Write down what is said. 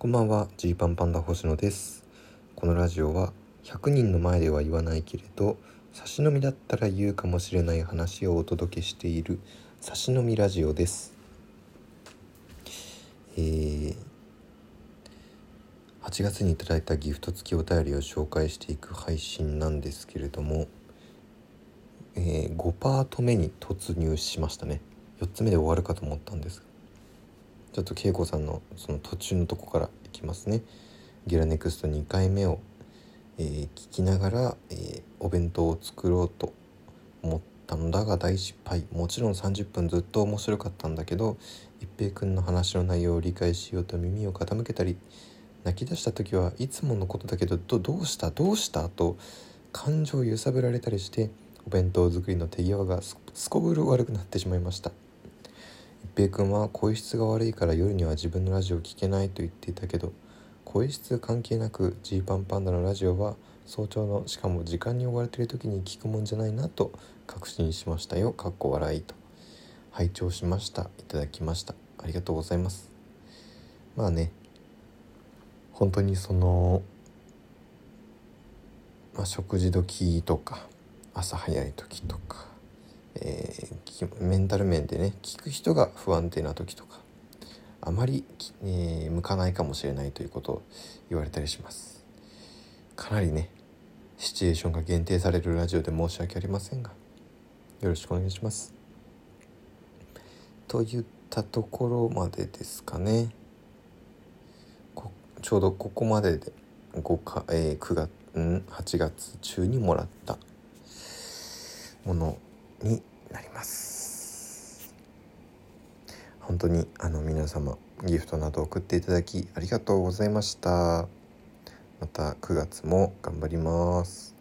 こんばんはジーパンパンダ星野です。このラジオは100人の前では言わないけれど差し飲みだったら言うかもしれない話をお届けしている差し飲みラジオです。えー、8月にいただいたギフト付きお便りを紹介していく配信なんですけれども、えー、5パート目に突入しましたね。4つ目で終わるかと思ったんですちょっと恵子さんのその途中のとこからいきますね。ゲラネクスト2回目を、えー、聞きながら、えー、お弁当を作ろうと思ったのだが大失敗。もちろん30分ずっと面白かったんだけど一平君の話の内容を理解しようと耳を傾けたり泣き出した時はいつものことだけどどどうした？どうした？と感情を揺さぶられたりしてお弁当作りの手際がすこぶる悪くなってしまいました。平君は声質が悪いから夜には自分のラジオを聴けないと言っていたけど声質関係なくジーパンパンダのラジオは早朝のしかも時間に追われている時に聞くもんじゃないなと確信しましたよ。かっこ笑いと。拝聴しました。いただきました。ありがとうございます。まあね。本当にその、まあ、食事時とか朝早い時とかえー、メンタル面でね聞く人が不安定な時とかあまり、えー、向かないかもしれないということを言われたりします。かなりねシチュエーションが限定されるラジオで申し訳ありませんがよろしくお願いします。といったところまでですかね。ちょうどここまでで5か、えー、9月ん？8月中にもらったものになります。本当にあの皆様ギフトなど送っていただきありがとうございました。また9月も頑張ります。